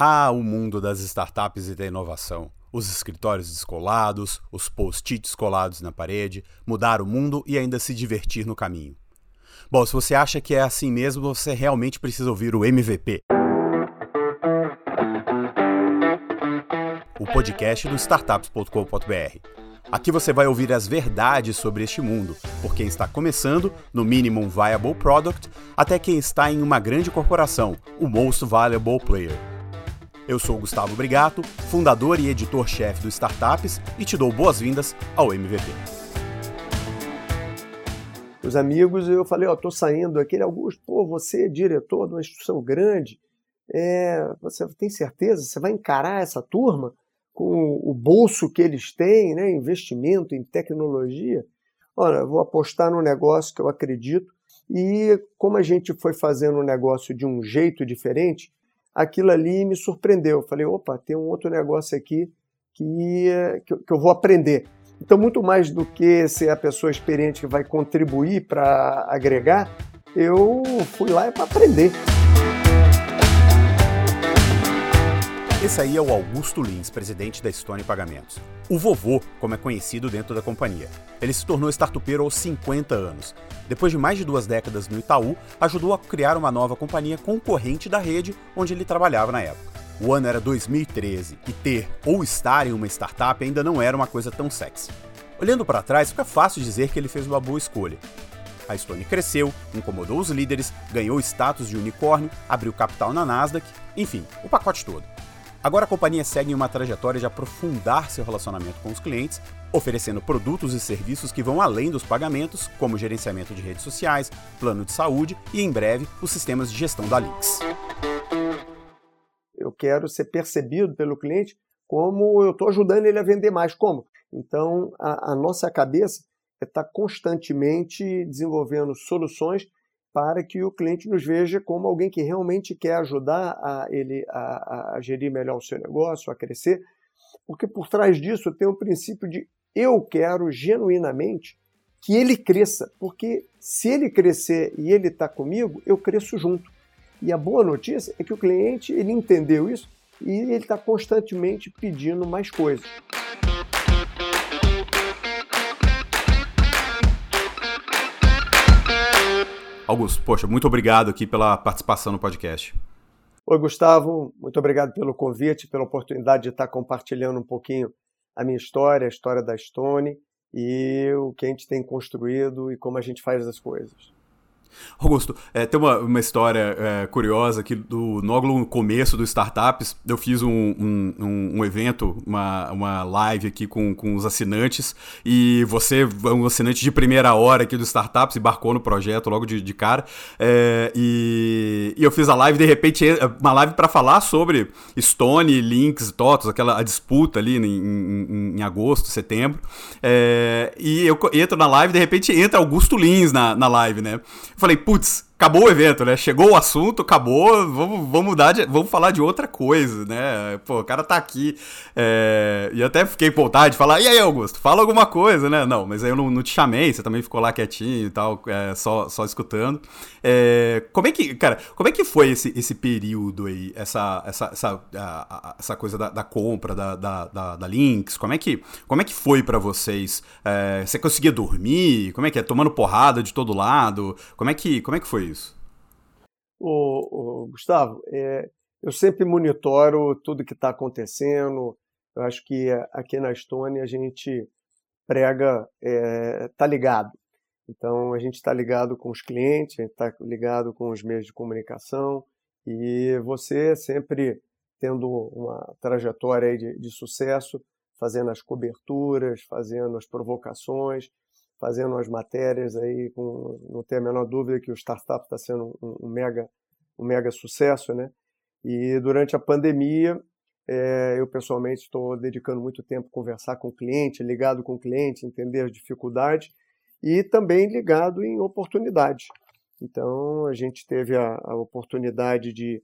Ah, o mundo das startups e da inovação. Os escritórios descolados, os post-its colados na parede, mudar o mundo e ainda se divertir no caminho. Bom, se você acha que é assim mesmo, você realmente precisa ouvir o MVP. O podcast do startups.com.br. Aqui você vai ouvir as verdades sobre este mundo, por quem está começando no Minimum Viable Product até quem está em uma grande corporação, o Most Valuable Player. Eu sou Gustavo Brigato, fundador e editor-chefe do Startups e te dou boas-vindas ao MVP. Os amigos, eu falei, ó, tô saindo. Aquele Augusto, pô, você é diretor de uma instituição grande, é, você tem certeza? Você vai encarar essa turma com o bolso que eles têm, né, investimento em tecnologia? Olha, vou apostar num negócio que eu acredito e como a gente foi fazendo um negócio de um jeito diferente, aquilo ali me surpreendeu. Falei, opa, tem um outro negócio aqui que, que, eu vou aprender. Então, muito mais do que ser a pessoa experiente que vai contribuir para agregar, eu fui lá para aprender. Esse aí é o Augusto Lins, presidente da Stone Pagamentos. O vovô, como é conhecido dentro da companhia. Ele se tornou startupeiro aos 50 anos. Depois de mais de duas décadas no Itaú, ajudou a criar uma nova companhia concorrente da rede onde ele trabalhava na época. O ano era 2013 e ter ou estar em uma startup ainda não era uma coisa tão sexy. Olhando para trás, fica fácil dizer que ele fez uma boa escolha. A Stone cresceu, incomodou os líderes, ganhou status de unicórnio, abriu capital na Nasdaq, enfim, o pacote todo. Agora a companhia segue em uma trajetória de aprofundar seu relacionamento com os clientes, oferecendo produtos e serviços que vão além dos pagamentos, como gerenciamento de redes sociais, plano de saúde e, em breve, os sistemas de gestão da Lynx. Eu quero ser percebido pelo cliente como eu estou ajudando ele a vender mais. Como? Então, a, a nossa cabeça está constantemente desenvolvendo soluções para que o cliente nos veja como alguém que realmente quer ajudar a ele a, a gerir melhor o seu negócio, a crescer, porque por trás disso tem o princípio de eu quero genuinamente que ele cresça, porque se ele crescer e ele está comigo, eu cresço junto. E a boa notícia é que o cliente ele entendeu isso e ele está constantemente pedindo mais coisas. Augusto, poxa, muito obrigado aqui pela participação no podcast. Oi, Gustavo, muito obrigado pelo convite, pela oportunidade de estar compartilhando um pouquinho a minha história, a história da Stone e o que a gente tem construído e como a gente faz as coisas. Augusto, é, tem uma, uma história é, curiosa que do, no começo do Startups, eu fiz um, um, um, evento, uma, uma live aqui com, com os assinantes, e você é um assinante de primeira hora aqui do Startups, embarcou no projeto logo de, de cara, é, e, e, eu fiz a live, de repente, uma live para falar sobre Stone, Links, Totos, aquela a disputa ali em, em, em agosto, setembro, é, e eu entro na live, de repente entra Augusto Lins na, na live, né? Falei, putz, acabou o evento, né? Chegou o assunto, acabou, vamos, vamos mudar de, vamos falar de outra coisa, né? Pô, o cara tá aqui. É, e até fiquei vontade de falar, e aí, Augusto, fala alguma coisa, né? Não, mas aí eu não, não te chamei, você também ficou lá quietinho e tal, é, só, só escutando. É, como é que, cara, como é que foi esse, esse período aí, essa, essa, essa, a, a, essa coisa da, da compra da, da, da, da, Lynx? Como é que, como é que foi para vocês? É, você conseguia dormir? Como é que é? Tomando porrada de todo lado? Como é que, como é que foi isso? O, o Gustavo, é, eu sempre monitoro tudo que está acontecendo. Eu acho que aqui na Estônia a gente prega, é, tá ligado. Então a gente está ligado com os clientes, está ligado com os meios de comunicação e você sempre tendo uma trajetória de, de sucesso, fazendo as coberturas, fazendo as provocações, fazendo as matérias aí, com, não tenho a menor dúvida que o startup está sendo um, um, mega, um mega sucesso, né? E durante a pandemia, é, eu pessoalmente estou dedicando muito tempo a conversar com o cliente, ligado com o cliente, entender as dificuldades e também ligado em oportunidades. Então, a gente teve a, a oportunidade de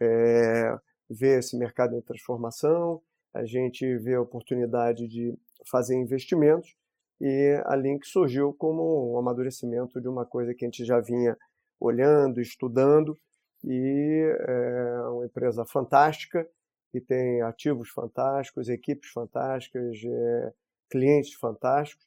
é, ver esse mercado em transformação, a gente vê a oportunidade de fazer investimentos e a Link surgiu como um amadurecimento de uma coisa que a gente já vinha olhando, estudando, e é uma empresa fantástica, que tem ativos fantásticos, equipes fantásticas, é, clientes fantásticos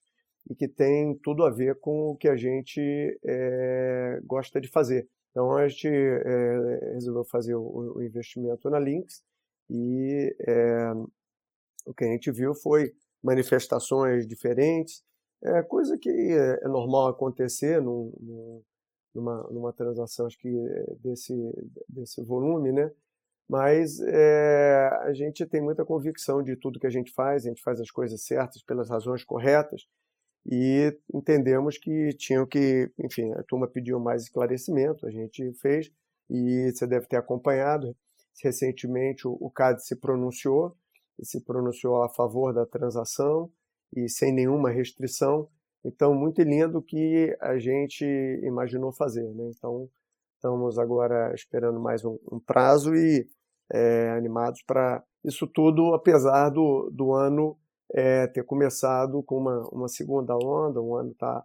e que tem tudo a ver com o que a gente é, gosta de fazer. Então a gente é, resolveu fazer o, o, investimento na Lynx e o que a gente viu foi manifestações diferentes, é, coisa que é, é normal acontecer num, num, numa, numa transação acho que desse, desse volume, né? Mas é, a gente tem muita convicção de tudo que a gente faz, a gente faz as coisas certas pelas razões corretas e entendemos que tinham que, enfim, a turma pediu mais esclarecimento, a gente fez e você deve ter acompanhado. Recentemente o, o CAD se pronunciou, e se pronunciou a favor da transação e sem nenhuma restrição. Então, muito lindo que a gente imaginou fazer. Né? Então, estamos agora esperando mais um, um prazo e é, animados para isso tudo, apesar do, do ano é, ter começado com uma, uma segunda onda, o ano está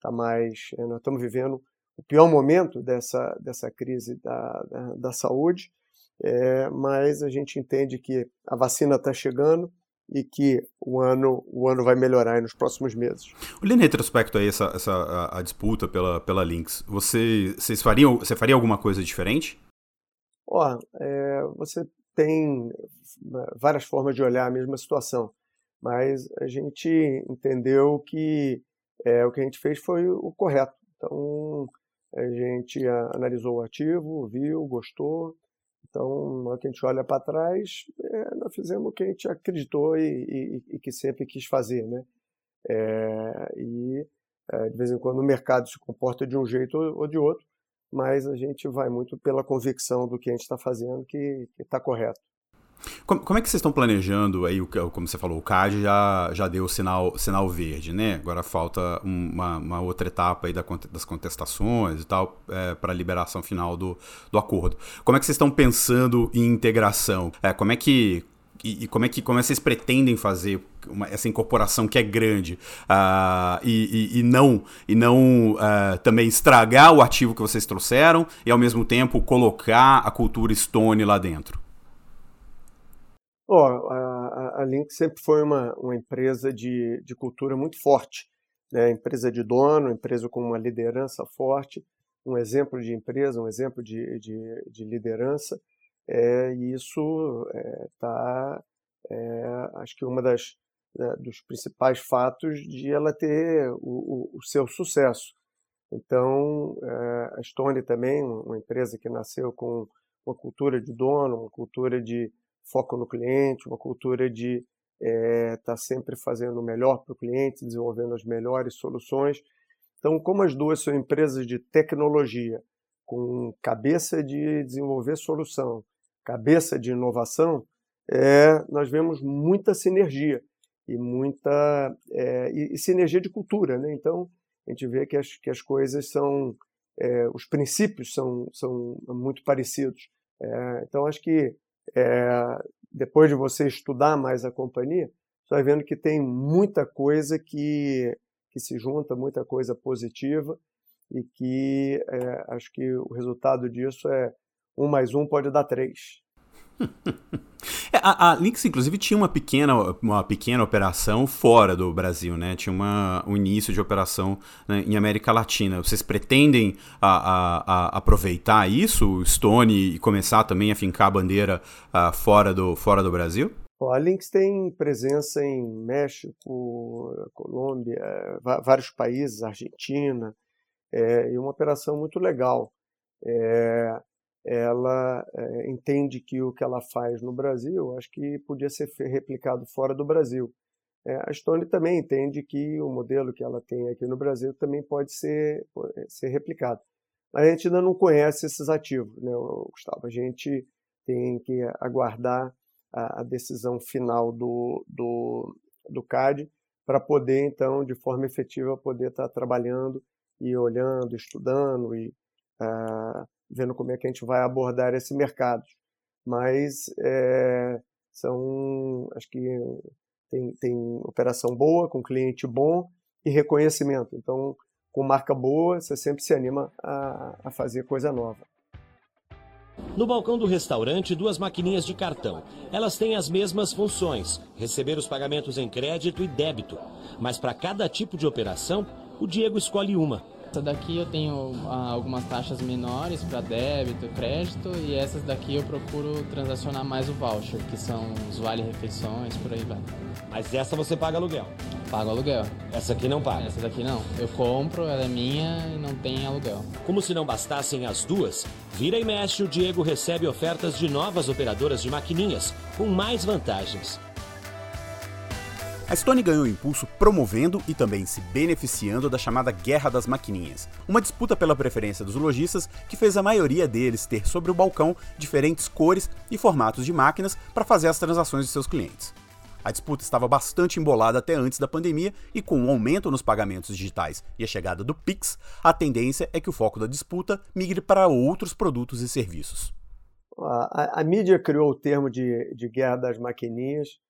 tá mais. É, nós estamos vivendo o pior momento dessa, dessa crise da, da, da saúde, é, mas a gente entende que a vacina está chegando e que o ano, o ano vai melhorar nos próximos meses. Olhando em retrospecto aí essa, essa a, a, disputa pela, pela Lynx, você, vocês fariam, você faria alguma coisa diferente? Ó, é, você tem várias formas de olhar a mesma situação, mas a gente entendeu que é, o que a gente fez foi o correto. Então, a gente analisou o ativo, viu, gostou. Então, a gente olha para trás, é, nós fizemos o que a gente acreditou e, e, e que sempre quis fazer, né? É, e é, de vez em quando o mercado se comporta de um jeito ou de outro, mas a gente vai muito pela convicção do que a gente está fazendo que está correto. Como, como, é que vocês estão planejando aí, como você falou, o CAD já, já deu sinal, sinal verde, né? Agora falta uma, uma outra etapa aí da, das contestações e tal, é, para a liberação final do, do acordo. Como é que vocês estão pensando em integração? É, como é que e, e, como é que como é que vocês pretendem fazer uma, essa incorporação que é grande uh, e, e, e, não e não uh, também estragar o ativo que vocês trouxeram e ao mesmo tempo colocar a cultura Stone lá dentro? Oh, a, a Link sempre foi uma, uma empresa de, de cultura muito forte, né? empresa de dono, empresa com uma liderança forte, um exemplo de empresa, um exemplo de, de, de liderança é, e isso está, é, é, acho que uma das né, dos principais fatos de ela ter o, o, o seu sucesso. Então, é, a Stone também, uma empresa que nasceu com uma cultura de dono, uma cultura de foco no cliente, uma cultura de estar é, tá sempre fazendo o melhor para o cliente, desenvolvendo as melhores soluções. Então, como as duas são empresas de tecnologia, com cabeça de desenvolver solução, cabeça de inovação, é, nós vemos muita sinergia e muita é, e, e, sinergia de cultura, né? Então a gente vê que as, que as coisas são é, os princípios são, são muito parecidos. Então acho que é, depois de você estudar mais a companhia, você vai vendo que tem muita coisa que que se junta, muita coisa positiva e que é, acho que o resultado disso é um mais um pode dar três. É, a, a Lynx, inclusive, tinha uma pequena, uma pequena operação fora do Brasil, né? Tinha uma, um início de operação né, em América Latina. Vocês pretendem a, a, aproveitar isso, Stone, e começar também a fincar a bandeira uh, fora, do, fora do Brasil? a Lynx tem presença em México, Colômbia, vários países, Argentina, é, e uma operação muito legal. É, ela é, entende que o que ela faz no Brasil, acho que podia ser replicado fora do Brasil. É, a Stone também entende que o modelo que ela tem aqui no Brasil também pode ser, ser replicado. Mas a gente ainda não conhece esses ativos, né, Gustavo? A gente tem que aguardar a, a decisão final do, do, do CAD para poder, então, de forma efetiva, poder estar tá trabalhando e olhando, estudando e uh, vendo como é que a gente vai abordar esse mercado. Mas é, são, acho que tem, tem operação boa, com cliente bom e reconhecimento. Então, com marca boa, você sempre se anima a, a fazer coisa nova. No balcão do restaurante, duas maquininhas de cartão. Elas têm as mesmas funções: receber os pagamentos em crédito e débito. Mas para cada tipo de operação, o Diego escolhe uma. Essa daqui eu tenho ah, algumas taxas menores para débito, crédito e essas daqui eu procuro transacionar mais o voucher, que são os vale-refeições, por aí vai. Mas essa você paga aluguel? Pago aluguel. Essa aqui não paga? Essa daqui não. Eu compro, ela é minha e não tem aluguel. Como se não bastassem as duas, vira e mexe o Diego recebe ofertas de novas operadoras de maquininhas, com mais vantagens. A Stone ganhou impulso promovendo e também se beneficiando da chamada Guerra das Maquininhas, uma disputa pela preferência dos lojistas que fez a maioria deles ter sobre o balcão diferentes cores e formatos de máquinas para fazer as transações de seus clientes. A disputa estava bastante embolada até antes da pandemia e com o aumento nos pagamentos digitais e a chegada do Pix, a tendência é que o foco da disputa migre para outros produtos e serviços. A, a, a mídia criou o termo de, de guerra das maquininhas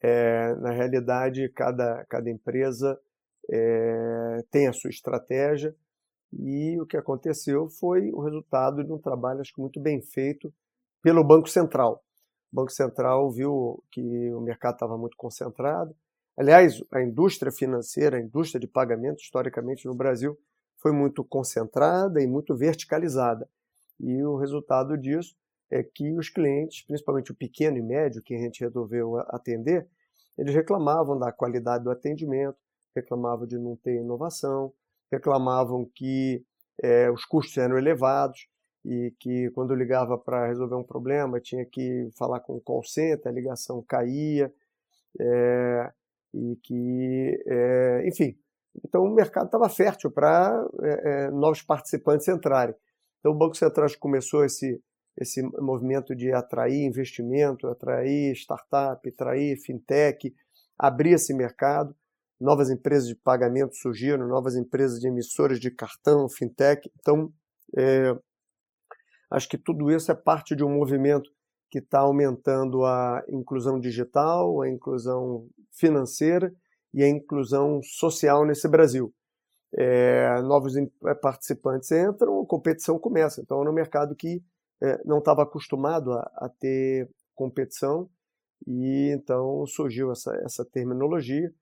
é, na realidade, cada, cada empresa é, tem a sua estratégia e o que aconteceu foi o resultado de um trabalho acho que muito bem feito pelo Banco Central. O Banco Central viu que o mercado estava muito concentrado. Aliás, a indústria financeira, a indústria de pagamento, historicamente no Brasil, foi muito concentrada e muito verticalizada. E o resultado disso é que os clientes, principalmente o pequeno e médio que a gente resolveu atender, eles reclamavam da qualidade do atendimento, reclamavam de não ter inovação, reclamavam que é, os custos eram elevados e que quando ligava para resolver um problema tinha que falar com o call center, a ligação caía é, e que, é, enfim, então o mercado estava fértil para novos participantes entrarem. Então o Banco Central começou esse esse movimento de atrair investimento, atrair startup, atrair fintech, abrir esse mercado. Novas empresas de pagamento surgiram, novas empresas de emissoras de cartão, fintech. Então, é, acho que tudo isso é parte de um movimento que está aumentando a inclusão digital, a inclusão financeira e a inclusão social nesse Brasil. É, novos participantes entram, a competição começa. Então, é um mercado que é, não estava acostumado a, a, ter competição e então surgiu essa, essa terminologia,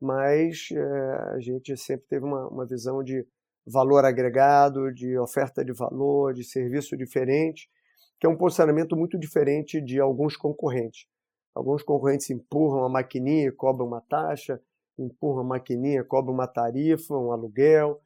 mas é, a gente sempre teve uma, uma visão de valor agregado, de oferta de valor, de serviço diferente, que é um posicionamento muito diferente de alguns concorrentes. Alguns concorrentes empurram a maquininha cobram uma taxa, empurram a maquininha, cobram uma tarifa, um aluguel.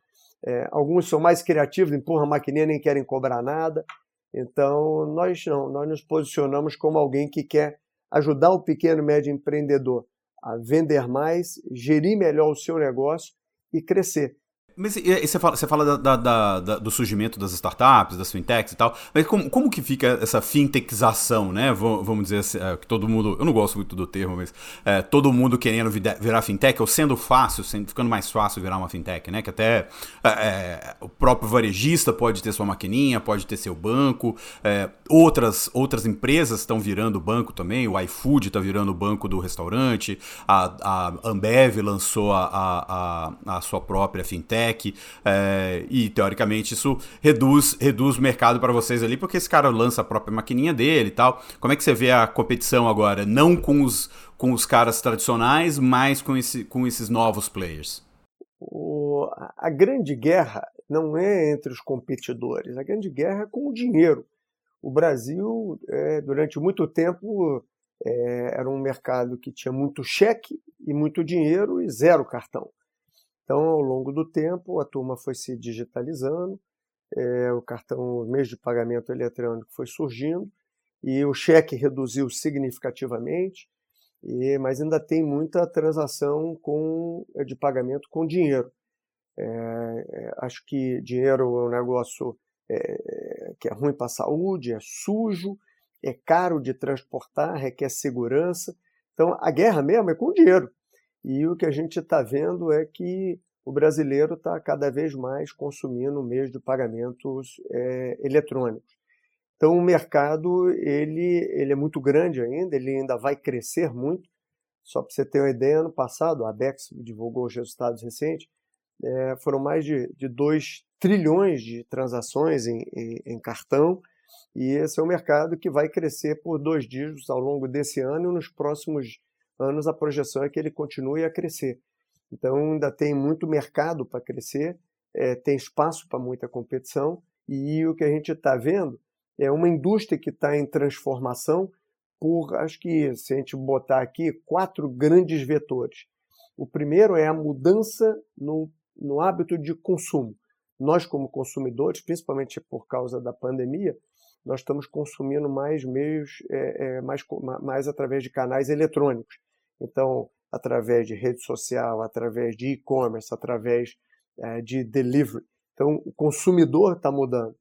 É, alguns são mais criativos, empurram a maquininha nem querem cobrar nada. Então, nós não, nós nos posicionamos como alguém que quer ajudar o pequeno e médio empreendedor a vender mais, gerir melhor o seu negócio e crescer. Mas e, você fala, você fala da, da, da, do surgimento das startups, das fintechs e tal, mas como, como que fica essa fintechização, né? Vamos dizer assim, é, que todo mundo, eu não gosto muito do termo, mas é, todo mundo querendo virar fintech, ou sendo fácil, sendo, ficando mais fácil virar uma fintech, né? Que até é, é, o próprio varejista pode ter sua maquininha, pode ter seu banco, é, outras, outras empresas estão virando banco também, o iFood está virando o banco do restaurante, a, a Ambev lançou a, a, a sua própria fintech, é, e teoricamente isso reduz, reduz o mercado para vocês ali, porque esse cara lança a própria maquininha dele e tal. Como é que você vê a competição agora? Não com os, com os caras tradicionais, mas com, esse, com esses novos players? O, a grande guerra não é entre os competidores, a grande guerra é com o dinheiro. O Brasil, é, durante muito tempo, é, era um mercado que tinha muito cheque e muito dinheiro e zero cartão. Então, ao longo do tempo, a turma foi se digitalizando, é, o cartão, o meio de pagamento eletrônico foi surgindo e o cheque reduziu significativamente, e, mas ainda tem muita transação com, é, de pagamento com dinheiro. É acho que dinheiro é um negócio é, que é ruim para a saúde, é sujo, é caro de transportar, requer segurança. Então, a guerra mesmo é com dinheiro. E o que a gente está vendo é que o brasileiro está cada vez mais consumindo meios de pagamentos é, eletrônicos. Então o mercado ele, ele é muito grande ainda, ele ainda vai crescer muito. Só para você ter uma ideia, ano passado, a Bex divulgou os resultados recentes, é, foram mais de, de 2 trilhões de transações em, em, em cartão E esse é um mercado que vai crescer por dois dígitos ao longo desse ano e nos próximos anos a projeção é que ele continue a crescer. Então ainda tem muito mercado para crescer, é, tem espaço para muita competição e o que a gente está vendo é uma indústria que está em transformação por, acho que se a gente botar aqui, quatro grandes vetores. O primeiro é a mudança no, no hábito de consumo. Nós, como consumidores, principalmente por causa da pandemia, nós estamos consumindo mais meios, é, é, mais, mais através de canais eletrônicos. Então, através de rede social, através de e-commerce, através é, de delivery. Então, o consumidor está mudando.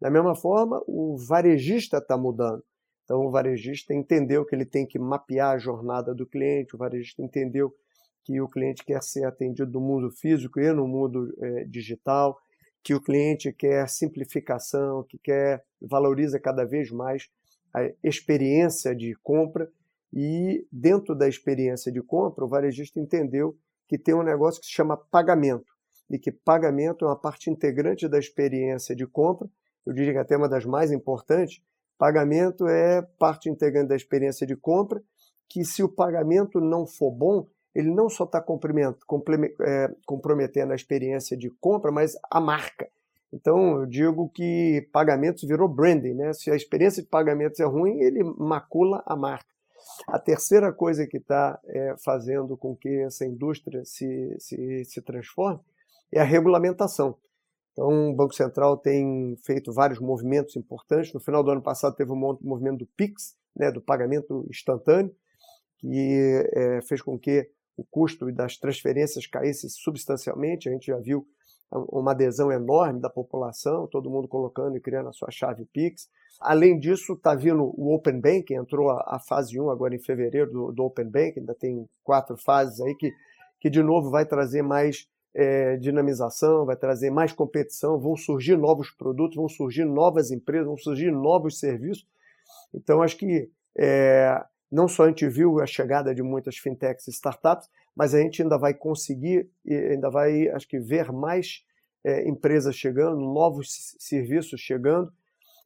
Da mesma forma, o varejista está mudando. Então, o varejista entendeu que ele tem que mapear a jornada do cliente, o varejista entendeu que o cliente quer ser atendido no mundo físico e no mundo é, digital, que o cliente quer simplificação, que quer valoriza cada vez mais a experiência de compra e dentro da experiência de compra o varejista entendeu que tem um negócio que se chama pagamento e que pagamento é uma parte integrante da experiência de compra. Eu diria que até uma das mais importantes. Pagamento é parte integrante da experiência de compra, que se o pagamento não for bom, ele não só está é, comprometendo a experiência de compra, mas a marca. Então, eu digo que pagamentos virou branding, né? Se a experiência de pagamentos é ruim, ele macula a marca. A terceira coisa que está é, fazendo com que essa indústria se, se, se transforme é a regulamentação. Então, o Banco Central tem feito vários movimentos importantes. No final do ano passado, teve um movimento do PIX, né, do pagamento instantâneo, que é, fez com que o custo das transferências caísse substancialmente. A gente já viu uma adesão enorme da população, todo mundo colocando e criando a sua chave Pix. Além disso, está vindo o Open Bank, entrou a, a, fase 1 agora em fevereiro do, do, Open Bank, ainda tem quatro fases aí que, que de novo vai trazer mais é, dinamização, vai trazer mais competição, vão surgir novos produtos, vão surgir novas empresas, vão surgir novos serviços. Então, acho que é, não só a gente viu a chegada de muitas fintechs e startups, mas a gente ainda vai conseguir, ainda vai, acho que, ver mais é, empresas chegando, novos serviços chegando.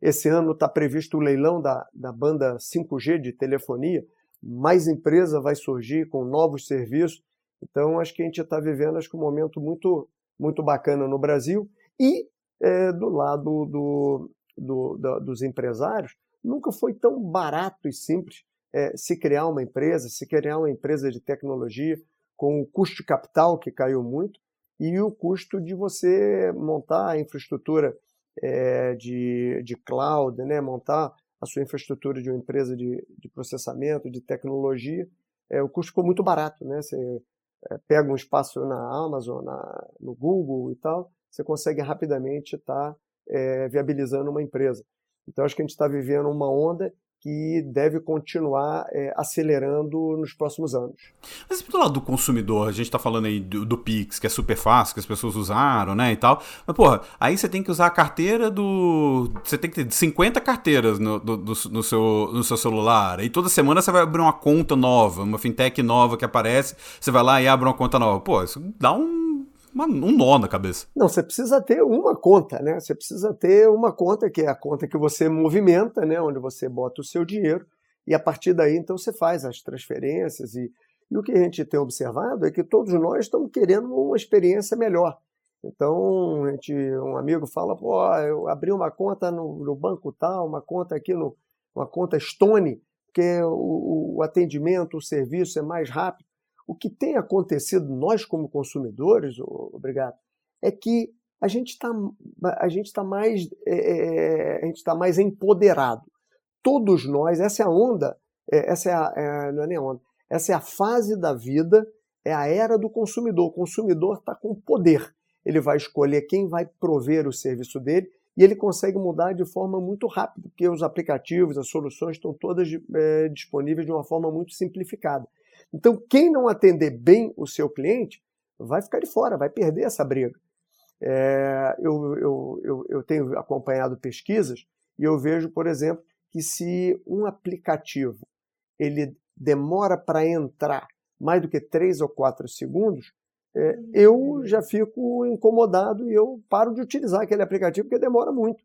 Esse ano está previsto o leilão da, da banda 5G de telefonia, mais empresa vai surgir com novos serviços. Então, acho que a gente está vivendo acho que um momento muito, muito bacana no Brasil. E é, do lado do, do, do, dos empresários, nunca foi tão barato e simples é, se criar uma empresa, se criar uma empresa de tecnologia, com o custo de capital que caiu muito e o custo de você montar a infraestrutura é, de, de cloud, né, montar a sua infraestrutura de uma empresa de, de processamento, de tecnologia, é, o custo ficou muito barato. Né? Você é, pega um espaço na Amazon, na, no Google e tal, você consegue rapidamente estar tá, é, viabilizando uma empresa. Então, acho que a gente está vivendo uma onda que deve continuar é, acelerando nos próximos anos. Mas do lado do consumidor, a gente está falando aí do, do, Pix, que é super fácil, que as pessoas usaram, né, e tal. Mas, porra, aí você tem que usar a carteira do... Você tem que ter 50 carteiras no, do, do, no, seu, no seu celular. E toda semana você vai abrir uma conta nova, uma fintech nova que aparece, você vai lá e abre uma conta nova. Pô, isso dá um uma, um nó na cabeça. Não, você precisa ter uma conta, né? Você precisa ter uma conta que é a conta que você movimenta, né? Onde você bota o seu dinheiro e a partir daí então você faz as transferências e, e o que a gente tem observado é que todos nós estamos querendo uma experiência melhor. Então, a gente, um amigo fala, pô, eu abri uma conta no, no banco tal, uma conta aqui no, uma conta Stone, porque o, o atendimento, o serviço é mais rápido. O que tem acontecido, nós como consumidores, obrigado, é que a gente está a gente tá mais é, é, a gente está mais empoderado. Todos nós, essa é a onda, é, essa é a, é, não é nem onda, essa é a fase da vida, é a era do consumidor. O consumidor está com poder. Ele vai escolher quem vai prover o serviço dele e ele consegue mudar de forma muito rápida, porque os aplicativos, as soluções estão todas é, disponíveis de uma forma muito simplificada. Então, quem não atender bem o seu cliente vai ficar de fora, vai perder essa briga. É, eu, eu, eu, eu tenho acompanhado pesquisas e eu vejo, por exemplo, que se um aplicativo ele demora para entrar mais do que 3 ou 4 segundos, é, eu já fico incomodado e eu paro de utilizar aquele aplicativo porque demora muito.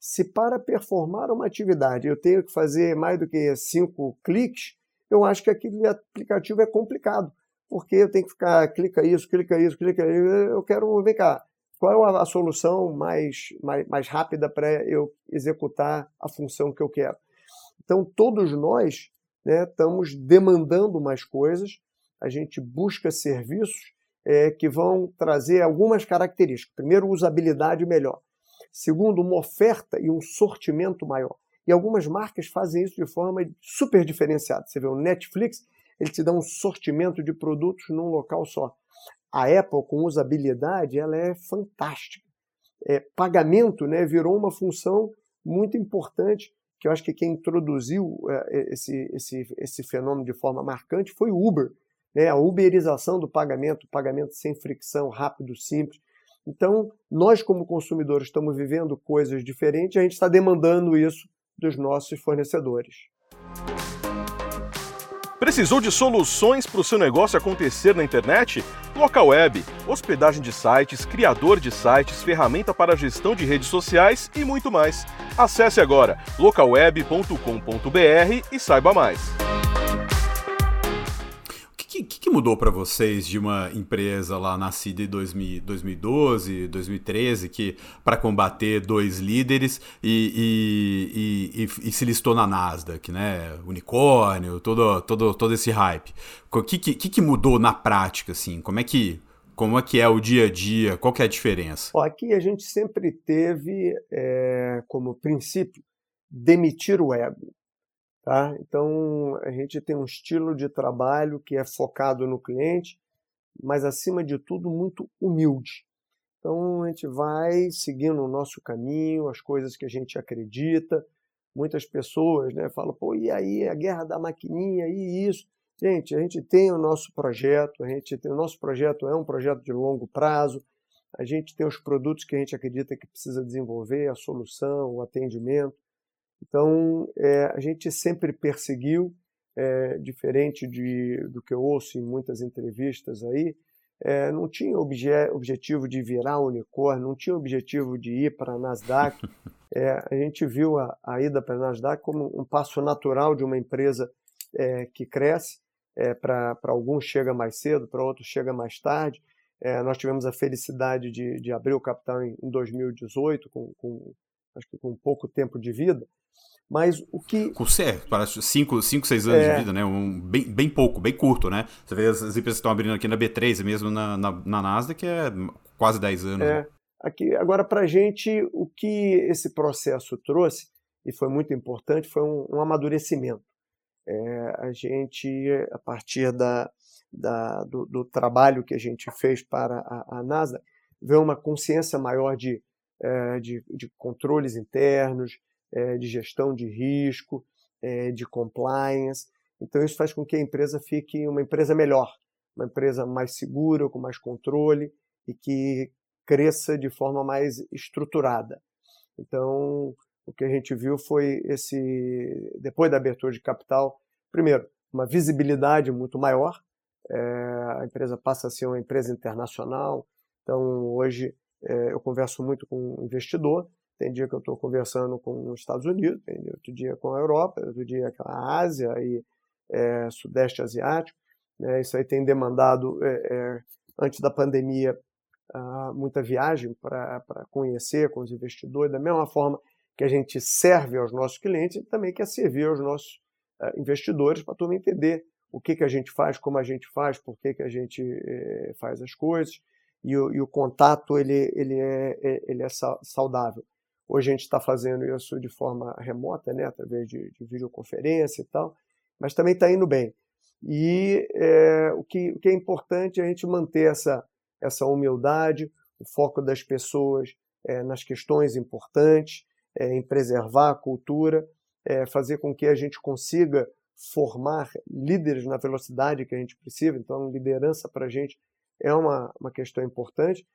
Se para performar uma atividade eu tenho que fazer mais do que cinco cliques, eu acho que aquele aplicativo é complicado, porque eu tenho que ficar, clica isso, clica isso, clica isso, eu quero, vem cá, qual é a solução mais, mais, mais rápida para eu executar a função que eu quero? Então, todos nós né, estamos demandando mais coisas, a gente busca serviços é, que vão trazer algumas características. Primeiro, usabilidade melhor. Segundo, uma oferta e um sortimento maior. E algumas marcas fazem isso de forma super diferenciada. Você vê o Netflix, ele te dá um sortimento de produtos num local só. A Apple, com usabilidade, ela é fantástica. É, pagamento né, virou uma função muito importante, que eu acho que quem introduziu é, esse, esse, esse fenômeno de forma marcante foi o Uber né, a uberização do pagamento, pagamento sem fricção, rápido, simples. Então, nós como consumidores estamos vivendo coisas diferentes a gente está demandando isso dos nossos fornecedores. Precisou de soluções para o seu negócio acontecer na internet? Local Web, hospedagem de sites, criador de sites, ferramenta para gestão de redes sociais e muito mais. Acesse agora localweb.com.br e saiba mais que, que mudou para vocês de uma empresa lá nascida em 2000, 2012, 2013, que para combater dois líderes e, e, e, e, se listou na Nasdaq, né? Unicórnio, todo, todo, todo esse hype. O que, que, que mudou na prática, assim? Como é que como é que é o dia a dia? Qual que é a diferença? aqui a gente sempre teve é, como princípio demitir o ego. Tá? Então, a gente tem um estilo de trabalho que é focado no cliente, mas, acima de tudo, muito humilde. Então, a gente vai seguindo o nosso caminho, as coisas que a gente acredita. Muitas pessoas né, falam, pô, e aí a guerra da maquininha, e isso? Gente, a gente tem o nosso projeto, a gente tem, o nosso projeto é um projeto de longo prazo, a gente tem os produtos que a gente acredita que precisa desenvolver, a solução, o atendimento. Então, é, a gente sempre perseguiu, é, diferente de, do que eu ouço em muitas entrevistas aí, é, não tinha obje, objetivo de virar unicórnio, não tinha objetivo de ir para a Nasdaq. É, a gente viu a, a ida para a Nasdaq como um passo natural de uma empresa é, que cresce. É, para alguns chega mais cedo, para outros chega mais tarde. Nós tivemos a felicidade de, de abrir o capital em, em 2018, com, com, acho que com pouco tempo de vida. Mas o que. Com parece 5, 6 anos é... de vida, né? Um, bem, bem pouco, bem curto, né? Você vê as, as empresas que estão abrindo aqui na B3 mesmo na, na, na Nasdaq, é quase 10 anos. É. Né? Aqui, agora, para a gente, o que esse processo trouxe, e foi muito importante, foi um, um amadurecimento. É, a gente, a partir da, da, do, do, trabalho que a gente fez para a, a NASA, veio uma consciência maior de, é, de, de controles internos, é, de gestão de risco, é, de compliance. Então, isso faz com que a empresa fique uma empresa melhor, uma empresa mais segura, com mais controle e que cresça de forma mais estruturada. Então, o que a gente viu foi esse, depois da abertura de capital, primeiro, uma visibilidade muito maior, a empresa passa a ser uma empresa internacional, então hoje é, eu converso muito com um investidor, tem dia que eu estou conversando com os Estados Unidos, tem outro dia com a Europa, outro dia com a Ásia e é, Sudeste Asiático. Né? Isso aí tem demandado, é, é, antes da pandemia, ah, muita viagem para conhecer com os investidores, da mesma forma que a gente serve aos nossos clientes, também quer servir aos nossos ah, investidores para todo entender o que, que a gente faz, como a gente faz, por que, que a gente eh, faz as coisas. E o, e o, contato ele, ele, é, é ele é saudável. Hoje a gente está fazendo isso de forma remota, né, através de, de videoconferência e tal, mas também está indo bem. E é, o, que, o que é importante é a gente manter essa, essa humildade, o foco das pessoas é, nas questões importantes, é, em preservar a cultura, é, fazer com que a gente consiga formar líderes na velocidade que a gente precisa. Então, liderança para a gente é uma, uma questão importante,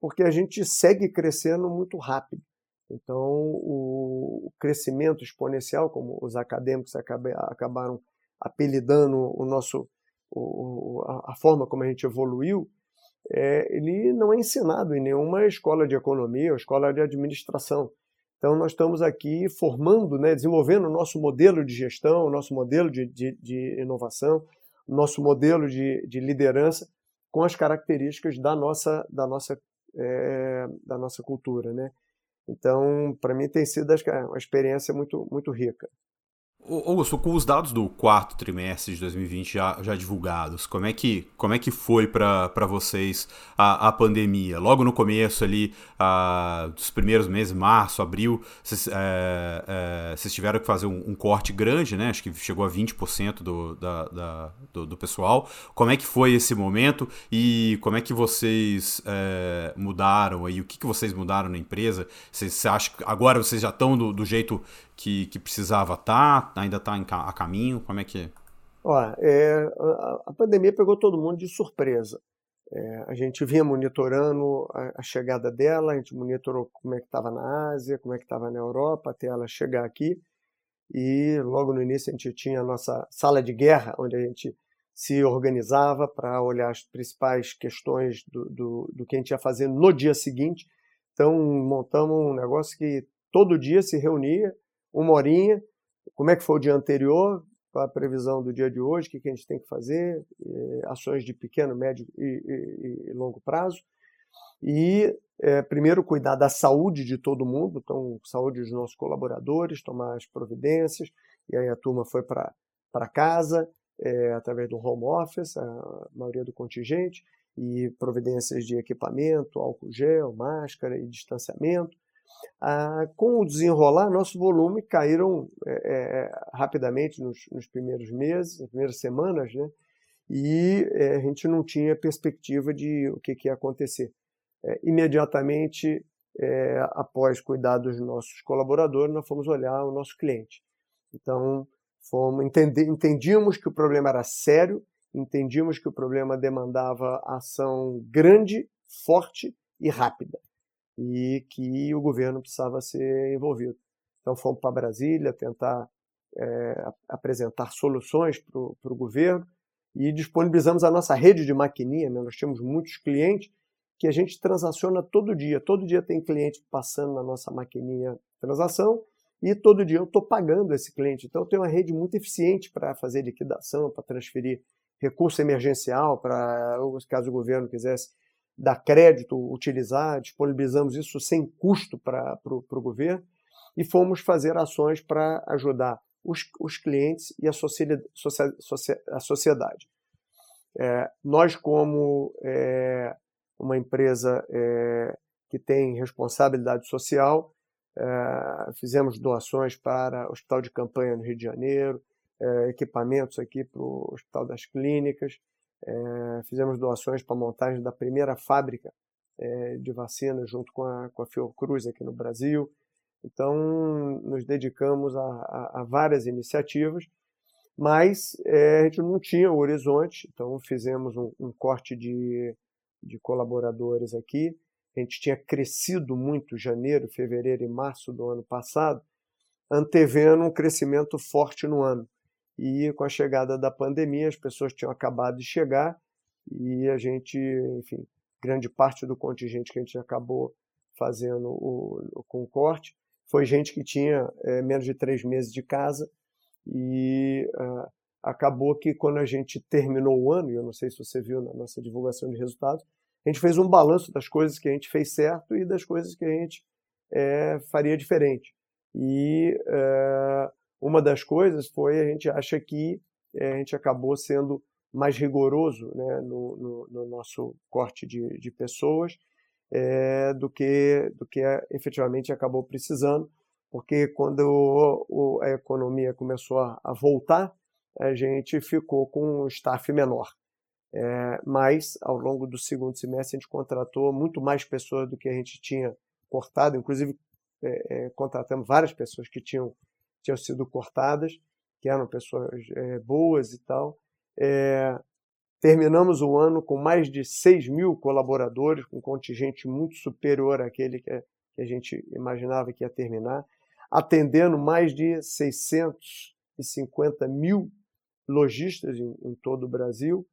porque a gente segue crescendo muito rápido. Então, o crescimento exponencial, como os acadêmicos acabaram apelidando o nosso, a forma como a gente evoluiu, é, ele não é ensinado em nenhuma escola de economia ou escola de administração. Então, nós estamos aqui formando, né, desenvolvendo o nosso modelo de gestão, o nosso modelo de, de, de inovação, o nosso modelo de, de, liderança com as características da nossa, da nossa, é, da nossa cultura. Né? Então, para mim, tem sido uma experiência muito, muito rica. Augusto, com os dados do quarto trimestre de 2020 já, já divulgados, como é que, como é que foi para vocês a, a pandemia? Logo no começo ali, a, dos primeiros meses, março, abril, vocês, é, é, tiveram que fazer um, um, corte grande, né? Acho que chegou a 20% do, da, da, do, do, pessoal. Como é que foi esse momento e como é que vocês é, mudaram aí? O que, que vocês mudaram na empresa? Você acha que agora vocês já estão do, do jeito que, que precisava estar? Tá, ainda está a caminho? Como é que é? Ó, é, a, pandemia pegou todo mundo de surpresa. É, a gente vinha monitorando a, a, chegada dela, a gente monitorou como é que estava na Ásia, como é que estava na Europa, até ela chegar aqui. E logo no início a gente tinha a nossa sala de guerra, onde a gente se organizava para olhar as principais questões do, do, do que a gente ia fazer no dia seguinte. Então montamos um negócio que todo dia se reunia, uma horinha, como é que foi o dia anterior, a previsão do dia de hoje, o que, a gente tem que fazer, ações de pequeno, médio e, e, e longo prazo. E, é, primeiro, cuidar da saúde de todo mundo, então, saúde dos nossos colaboradores, tomar as providências, e aí a turma foi para casa, é, através do home office, a maioria do contingente, e providências de equipamento, álcool gel, máscara e distanciamento. Ah, com o desenrolar, nosso volume caíram é, é, rapidamente nos, nos, primeiros meses, nas primeiras semanas, né? e é, a gente não tinha perspectiva de o que, que ia acontecer. É, imediatamente, é, após cuidar dos nossos colaboradores, nós fomos olhar o nosso cliente. Então, fomos entendíamos que o problema era sério, entendíamos que o problema demandava ação grande, forte e rápida e que o governo precisava ser envolvido. Então fomos para Brasília tentar é, apresentar soluções para o governo e disponibilizamos a nossa rede de maquininha. Né? Nós temos muitos clientes que a gente transaciona todo dia. Todo dia tem cliente passando na nossa maquininha transação e todo dia eu estou pagando esse cliente. Então eu tenho uma rede muito eficiente para fazer liquidação, para transferir recurso emergencial, para caso o governo quisesse dar crédito, utilizar, disponibilizamos isso sem custo para o governo e fomos fazer ações para ajudar os, os, clientes e a, sociedade. A sociedade. É, nós, como é, uma empresa é, que tem responsabilidade social, é, fizemos doações para o Hospital de Campanha no Rio de Janeiro, é, equipamentos aqui para o Hospital das Clínicas, é, fizemos doações para a montagem da primeira fábrica é, de vacina junto com a, com a Fiocruz aqui no Brasil. Então, nos dedicamos a, a, a várias iniciativas, mas é, a gente não tinha o horizonte, então fizemos um, um corte de, de colaboradores aqui. A gente tinha crescido muito janeiro, fevereiro e março do ano passado, antevendo um crescimento forte no ano e com a chegada da pandemia as pessoas tinham acabado de chegar e a gente, enfim, grande parte do contingente que a gente acabou fazendo o, com o corte foi gente que tinha é, menos de três meses de casa e uh, acabou que quando a gente terminou o ano, e eu não sei se você viu na nossa divulgação de resultados, a gente fez um balanço das coisas que a gente fez certo e das coisas que a gente é, faria diferente. E uh, uma das coisas foi a gente acha que é, a gente acabou sendo mais rigoroso né, no, no, no, nosso corte de, de pessoas é, do que do que efetivamente acabou precisando, porque quando o, o, a economia começou a, a, voltar, a gente ficou com um staff menor. É, mas ao longo do segundo semestre a gente contratou muito mais pessoas do que a gente tinha cortado, inclusive é, é contratamos várias pessoas que tinham tinham sido cortadas, que eram pessoas é, boas e tal. É, terminamos o ano com mais de 6 mil colaboradores, com um contingente muito superior àquele que, que a gente imaginava que ia terminar, atendendo mais de 650 mil lojistas em, em todo o Brasil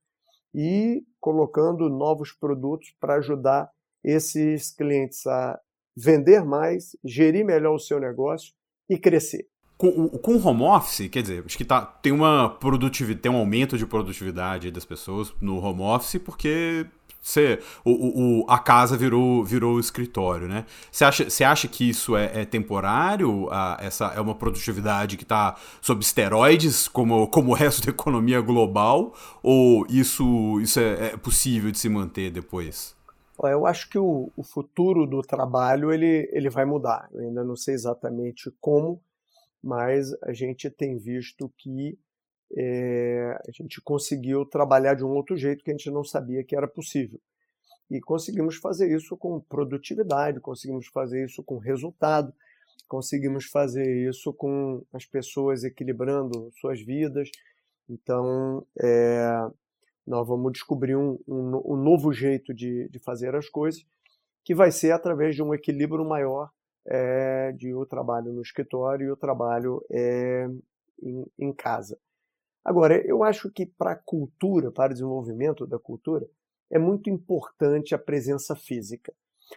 e colocando novos produtos para ajudar esses clientes a vender mais, gerir melhor o seu negócio e crescer. Com, com home office, quer dizer, acho que tá, tem uma produtividade, tem um aumento de produtividade das pessoas no home office, porque você, o, o, a casa virou, virou o escritório, né? Você acha, você acha que isso é, é temporário? Essa é uma produtividade que está sob esteroides, como, como o resto da economia global? Ou isso, isso é, é possível de se manter depois? Eu acho que o, o futuro do trabalho ele, ele vai mudar. Eu ainda não sei exatamente como, mas a gente tem visto que é, a gente conseguiu trabalhar de um outro jeito que a gente não sabia que era possível. E conseguimos fazer isso com produtividade, conseguimos fazer isso com resultado, conseguimos fazer isso com as pessoas equilibrando suas vidas. Então, é, nós vamos descobrir um, um, um novo jeito de, de, fazer as coisas, que vai ser através de um equilíbrio maior é, de o trabalho no escritório e o trabalho é, em, em casa. Agora, eu acho que para a cultura, para o desenvolvimento da cultura, é muito importante a presença física.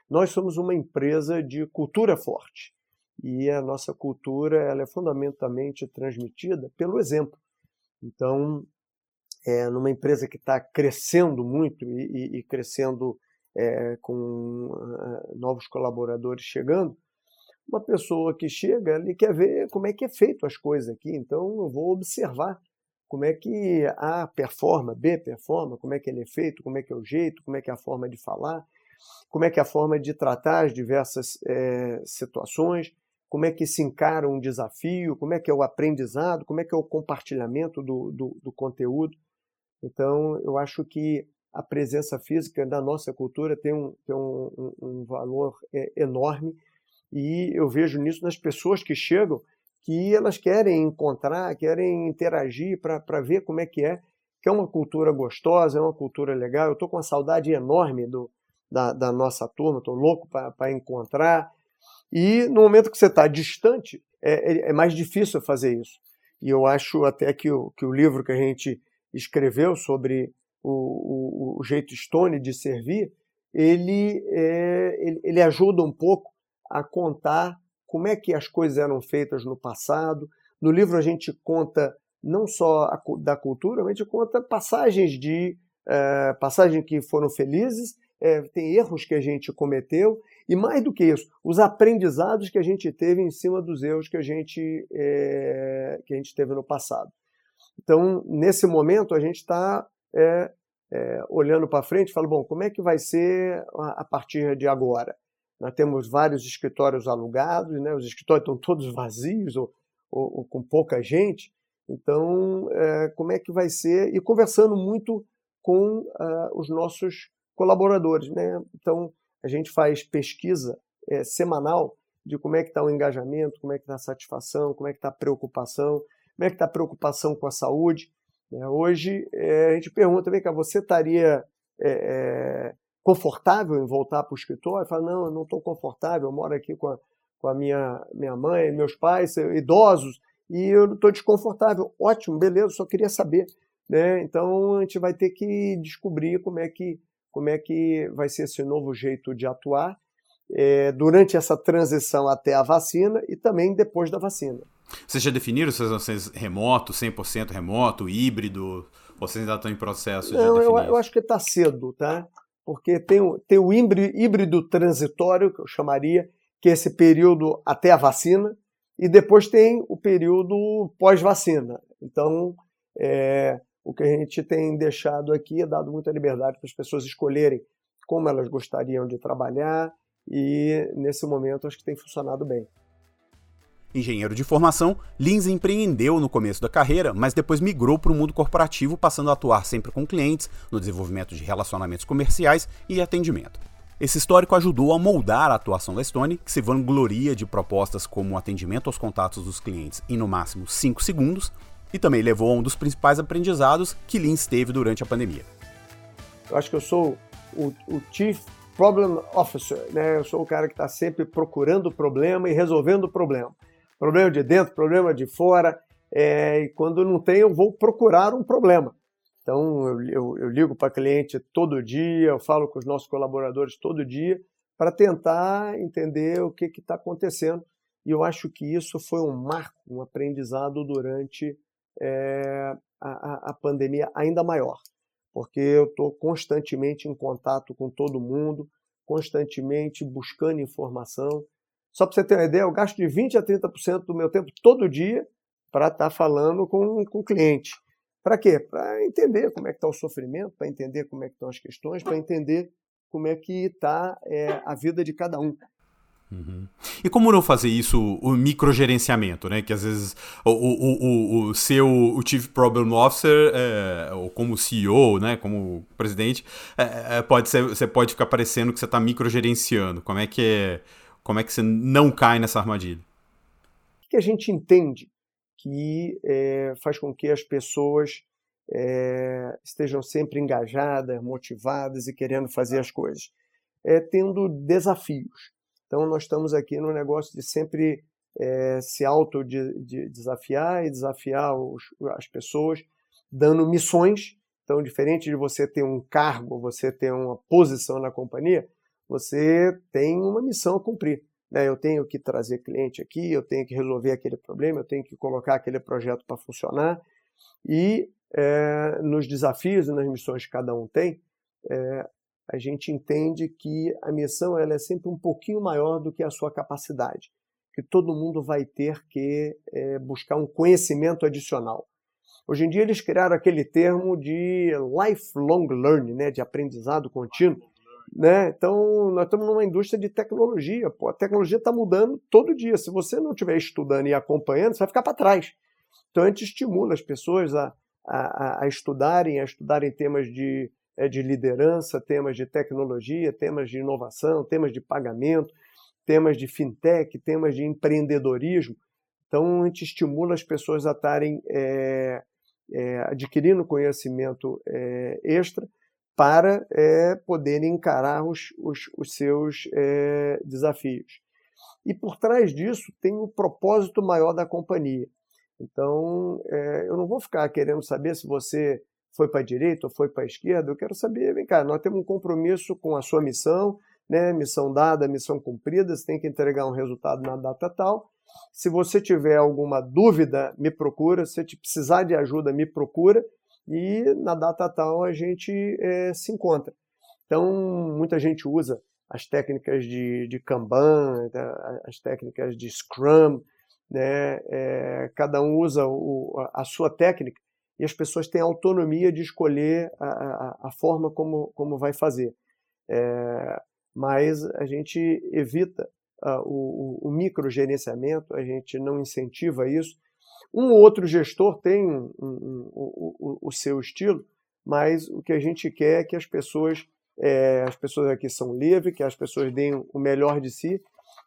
Nós somos uma empresa de cultura forte e a nossa cultura ela é fundamentalmente transmitida pelo exemplo. Então, é, numa empresa que está crescendo muito e, e, e crescendo é, com uh, novos colaboradores chegando, uma pessoa que chega ali quer ver como é que é feito as coisas aqui. Então, eu vou observar como é que A performa, B performa, como é que ele é feito, como é que é o jeito, como é que é a forma de falar, como é que é a forma de tratar as diversas é, situações, como é que se encara um desafio, como é que é o aprendizado, como é que é o compartilhamento do, do, do conteúdo. Então, eu acho que a presença física da nossa cultura tem um, tem um, um valor é, enorme e eu vejo nisso nas pessoas que chegam que elas querem encontrar, querem interagir para ver como é que é, que é uma cultura gostosa, é uma cultura legal. Eu estou com uma saudade enorme do, da, da nossa turma, estou louco para encontrar. E no momento que você está distante, é, é, é, mais difícil fazer isso. E eu acho até que o, que o livro que a gente escreveu sobre o, o, o jeito Stone de servir, ele, é, ele, ele ajuda um pouco a contar como é que as coisas eram feitas no passado. No livro a gente conta não só a, da cultura, a gente conta passagens de é, passagens que foram felizes, é, tem erros que a gente cometeu e mais do que isso, os aprendizados que a gente teve em cima dos erros que a gente é, que a gente teve no passado. Então, nesse momento, a gente está olhando para frente fala, bom, como é que vai ser a, a partir de agora? Nós temos vários escritórios alugados, né? os escritórios estão todos vazios ou, ou, ou com pouca gente. Então, é, como é que vai ser? E conversando muito com uh, os nossos colaboradores. Né? Então, a gente faz pesquisa é, semanal de como é que está o engajamento, como é que está a satisfação, como é que está a preocupação, como é que está a preocupação com a saúde. Né? Hoje, é, a gente pergunta, vem cá, você estaria é, confortável em voltar para o escritório, fala, não, eu não estou confortável, eu moro aqui com a, com a minha, minha mãe, meus pais, idosos, e eu estou desconfortável. Ótimo, beleza, só queria saber. Né? Então a gente vai ter que descobrir como é que, como é que vai ser esse novo jeito de atuar é, durante essa transição até a vacina e também depois da vacina. Vocês já definiram se vão ser remoto, 100% remoto, híbrido? Ou vocês ainda estão em processo Não, de definir? Eu, eu acho que está cedo, tá? Porque tem, tem o híbrido transitório, que eu chamaria, que é esse período até a vacina, e depois tem o período pós-vacina. Então, é, o que a gente tem deixado aqui é dado muita liberdade para as pessoas escolherem como elas gostariam de trabalhar, e nesse momento acho que tem funcionado bem. Engenheiro de formação, Lins empreendeu no começo da carreira, mas depois migrou para o mundo corporativo, passando a atuar sempre com clientes, no desenvolvimento de relacionamentos comerciais e atendimento. Esse histórico ajudou a moldar a atuação da Stone, que se vangloria de propostas como atendimento aos contatos dos clientes em no máximo 5 segundos, e também levou a um dos principais aprendizados que Lins teve durante a pandemia. Eu acho que eu sou o, o Chief Problem Officer, né? Eu sou o cara que está sempre procurando o problema e resolvendo o problema problema de dentro, problema de fora, é, e quando não tem, eu vou procurar um problema. Então, eu, eu, eu ligo para cliente todo dia, eu falo com os nossos colaboradores todo dia, para tentar entender o que está acontecendo. E eu acho que isso foi um marco, um aprendizado durante é, a, a pandemia ainda maior, porque eu estou constantemente em contato com todo mundo, constantemente buscando informação. Só para você ter uma ideia, eu gasto de 20% a 30% do meu tempo todo dia para estar tá falando com, com o cliente. Para quê? Para entender como é que está o sofrimento, para entender como é que estão as questões, para entender como é que está é, a vida de cada um. Uhum. E como não fazer isso, o microgerenciamento, né? Que às vezes o, o, o, o seu o Chief Problem Officer, é, ou como CEO, né? Como presidente, é, é, pode ser, você pode ficar parecendo que você está microgerenciando. Como é que é, como é que você não cai nessa armadilha? O que a gente entende que é, faz com que as pessoas é, estejam sempre engajadas, motivadas e querendo fazer as coisas? É tendo desafios. Então, nós estamos aqui no negócio de sempre é, se auto-desafiar e desafiar os, as pessoas, dando missões. Então, diferente de você ter um cargo, você ter uma posição na companhia, você tem uma missão a cumprir. Né? Eu tenho que trazer cliente aqui, eu tenho que resolver aquele problema, eu tenho que colocar aquele projeto para funcionar. E é, nos desafios e nas missões que cada um tem, é, a gente entende que a missão ela é sempre um pouquinho maior do que a sua capacidade, que todo mundo vai ter que é, buscar um conhecimento adicional. Hoje em dia eles criaram aquele termo de lifelong learning, né, de aprendizado contínuo. Né? Então, nós estamos numa indústria de tecnologia. Pô, a tecnologia está mudando todo dia. Se você não estiver estudando e acompanhando, você vai ficar para trás. Então, a gente estimula as pessoas a, a, a estudarem, a estudarem temas de é, de liderança, temas de tecnologia, temas de inovação, temas de pagamento, temas de fintech, temas de empreendedorismo. Então, a gente estimula as pessoas a estarem é, é, adquirindo conhecimento é, extra para é, poderem encarar os, os, os seus é, desafios. E por trás disso tem o propósito maior da companhia. Então, eu não vou ficar querendo saber se você foi para a direita ou foi para a esquerda, eu quero saber, vem cá, nós temos um compromisso com a sua missão, né? missão dada, missão cumprida, você tem que entregar um resultado na data tal. Se você tiver alguma dúvida, me procura, se precisar de ajuda, me procura, e na data tal a gente é, se encontra. Então, muita gente usa as técnicas de, de Kanban, tá, as técnicas de Scrum, né? É, cada um usa o, a sua técnica, e as pessoas têm autonomia de escolher a, a, a forma como, como vai fazer. É, mas a gente evita uh, o, o microgerenciamento, a gente não incentiva isso. Um ou outro gestor tem um, um, o, o, seu estilo, mas o que a gente quer é que as pessoas, é, as pessoas aqui são livres, que as pessoas deem o melhor de si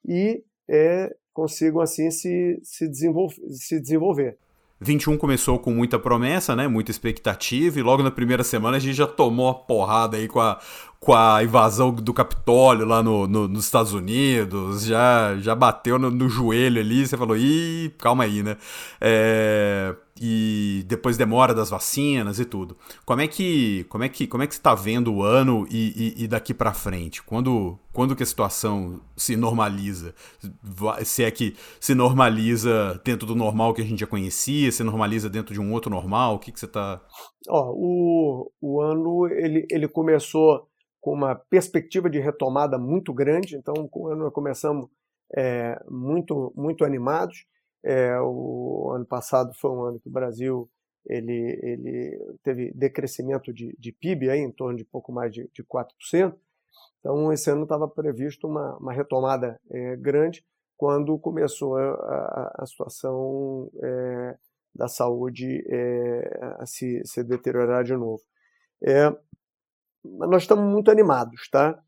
e é, consigam assim se, se, desenvolver, se desenvolver. 21 começou com muita promessa, né? Muita expectativa, e logo na primeira semana a gente já tomou a porrada aí com a, com a invasão do Capitólio lá no, no nos Estados Unidos, já, já bateu no, no, joelho ali, você falou, ih, calma aí, né? É, e depois demora das vacinas e tudo. Como é que como é que como é que está vendo o ano e, e, e daqui para frente? Quando quando que a situação se normaliza? Se é que se normaliza dentro do normal que a gente já conhecia, se normaliza dentro de um outro normal? O que que você está? Ó, o, o ano ele, ele começou com uma perspectiva de retomada muito grande. Então, o ano nós começamos é, muito muito animados é, o ano passado foi um ano que o Brasil ele, ele teve decrescimento de, de PIB aí, em torno de pouco mais de, de 4%. Então, esse ano estava previsto uma, uma retomada é, grande quando começou a, a, a situação é, da saúde é, a se, se, deteriorar de novo. É, mas nós estamos muito animados, tá?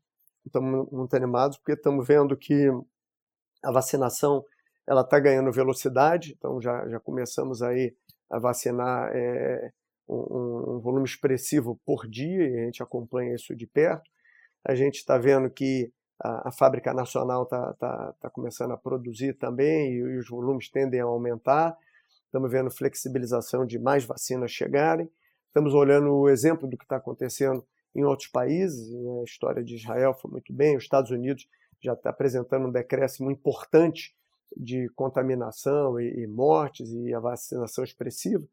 Estamos muito animados porque estamos vendo que a vacinação ela está ganhando velocidade, então já, já começamos aí a vacinar é, um, um, volume expressivo por dia e a gente acompanha isso de perto. A gente está vendo que a, a, fábrica nacional está tá, tá começando a produzir também e, e os volumes tendem a aumentar. Estamos vendo flexibilização de mais vacinas chegarem. Estamos olhando o exemplo do que está acontecendo em outros países. Né? A história de Israel foi muito bem, os Estados Unidos já está apresentando um decréscimo importante de contaminação e, e mortes e a vacinação expressiva.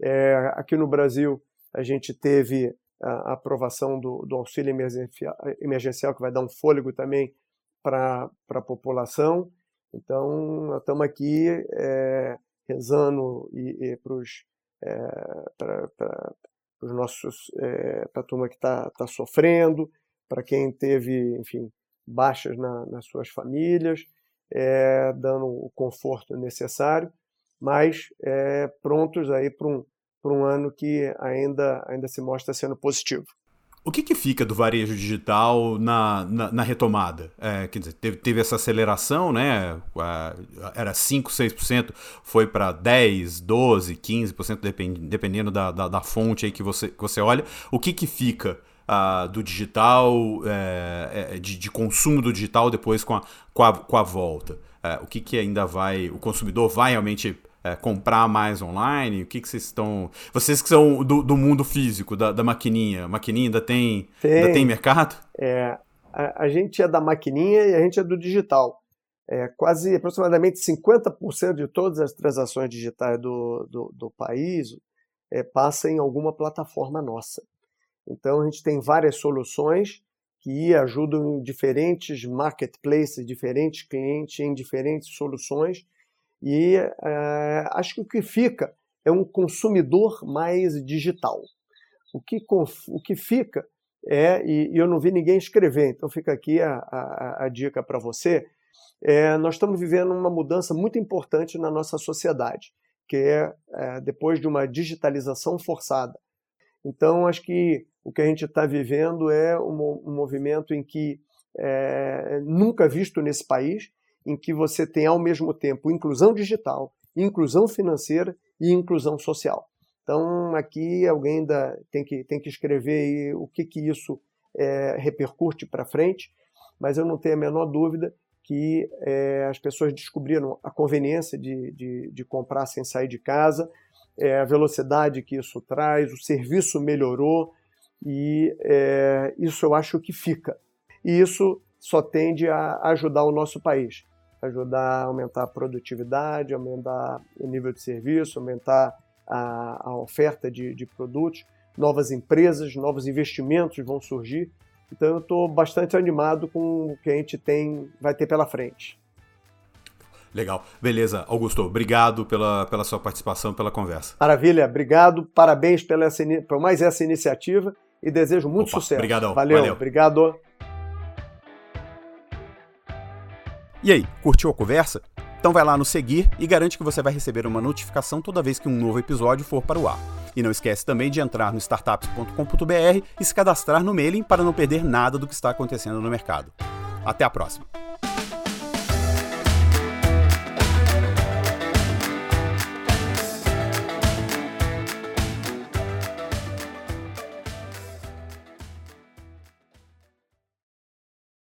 É, aqui no Brasil, a gente teve a aprovação do, do auxílio emergencial, emergencial, que vai dar um fôlego também para a população. Então, estamos aqui é, rezando e, e para os é, nossos é, para a turma que está tá sofrendo, para quem teve, enfim, baixas na, nas suas famílias, é, dando o conforto necessário, mas é, prontos aí para um, um ano que ainda, ainda se mostra sendo positivo. O que, que fica do varejo digital na, na, na retomada? É, quer dizer, teve, teve essa aceleração, né? Era 5%, 6%, foi para 10%, 12%, 15%, dependendo da, da, da, fonte aí que você, que você olha. O que, que fica uh, do digital, é, é, de, de, consumo do digital depois com a, com a, com a volta? É, o que, que ainda vai. O consumidor vai realmente é, comprar mais online? O que, que vocês estão. Vocês que são do, do mundo físico, da, da maquininha, a maquininha ainda tem, tem, ainda tem mercado? É, a, a, gente é da maquininha e a gente é do digital. É, quase aproximadamente 50% de todas as transações digitais do, do, do país é, passa em alguma plataforma nossa. Então a gente tem várias soluções que ajudam diferentes marketplaces, diferentes clientes em diferentes soluções e é, acho que o que fica é um consumidor mais digital. O que, o que fica é, e, e eu não vi ninguém escrever, então fica aqui a, a, a dica para você, é, nós estamos vivendo uma mudança muito importante na nossa sociedade, que é, é depois de uma digitalização forçada. Então, acho que o que a gente está vivendo é um, um, movimento em que é, nunca visto nesse país, em que você tem ao mesmo tempo inclusão digital, inclusão financeira e inclusão social. Então, aqui alguém ainda tem que, tem que escrever o que, que isso é, repercute para frente, mas eu não tenho a menor dúvida que é, as pessoas descobriram a conveniência de, de, de comprar sem sair de casa, é, a velocidade que isso traz, o serviço melhorou e é, isso eu acho que fica. E isso só tende a ajudar o nosso país ajudar a aumentar a produtividade, aumentar o nível de serviço, aumentar a, a oferta de, de produtos, novas empresas, novos investimentos vão surgir. Então eu estou bastante animado com o que a gente tem, vai ter pela frente. Legal. Beleza, Augusto, obrigado pela, pela sua participação, pela conversa. Maravilha, obrigado, parabéns pela essa, por mais essa iniciativa e desejo muito Opa, sucesso. Obrigadão. Valeu, Valeu. obrigado. E aí, curtiu a conversa? Então vai lá no seguir e garante que você vai receber uma notificação toda vez que um novo episódio for para o ar. E não esquece também de entrar no startups.com.br e se cadastrar no mailing para não perder nada do que está acontecendo no mercado. Até a próxima!